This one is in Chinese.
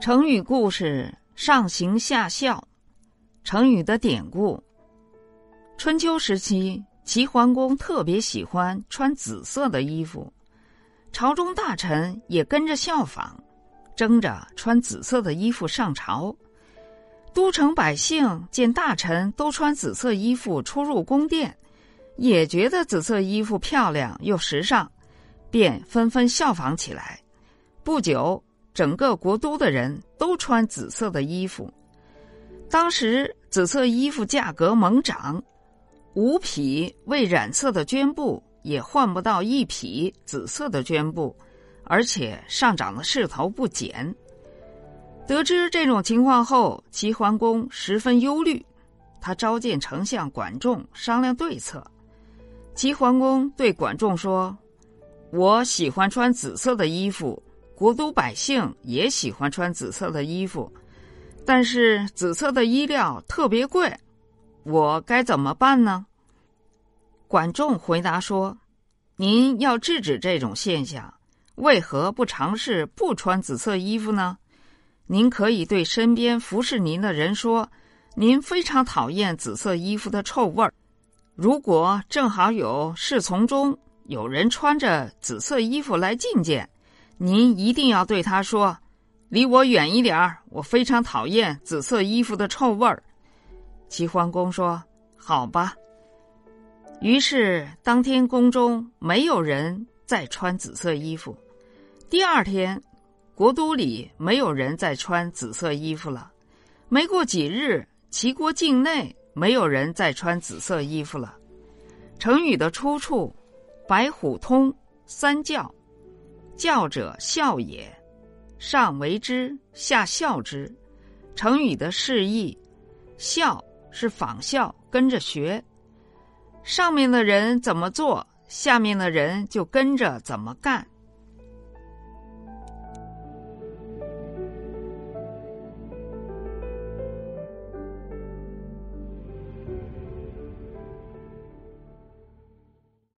成语故事上行下效。成语的典故：春秋时期，齐桓公特别喜欢穿紫色的衣服，朝中大臣也跟着效仿，争着穿紫色的衣服上朝。都城百姓见大臣都穿紫色衣服出入宫殿，也觉得紫色衣服漂亮又时尚，便纷纷效仿起来。不久。整个国都的人都穿紫色的衣服。当时紫色衣服价格猛涨，五匹未染色的绢布也换不到一匹紫色的绢布，而且上涨的势头不减。得知这种情况后，齐桓公十分忧虑，他召见丞相管仲商量对策。齐桓公对管仲说：“我喜欢穿紫色的衣服。”国都百姓也喜欢穿紫色的衣服，但是紫色的衣料特别贵，我该怎么办呢？管仲回答说：“您要制止这种现象，为何不尝试不穿紫色衣服呢？您可以对身边服侍您的人说，您非常讨厌紫色衣服的臭味儿。如果正好有侍从中有人穿着紫色衣服来觐见。”您一定要对他说：“离我远一点儿，我非常讨厌紫色衣服的臭味儿。”齐桓公说：“好吧。”于是当天宫中没有人再穿紫色衣服。第二天，国都里没有人再穿紫色衣服了。没过几日，齐国境内没有人再穿紫色衣服了。成语的出处：白虎通三教。教者孝也，上为之，下效之。成语的释义，孝是仿效，跟着学。上面的人怎么做，下面的人就跟着怎么干。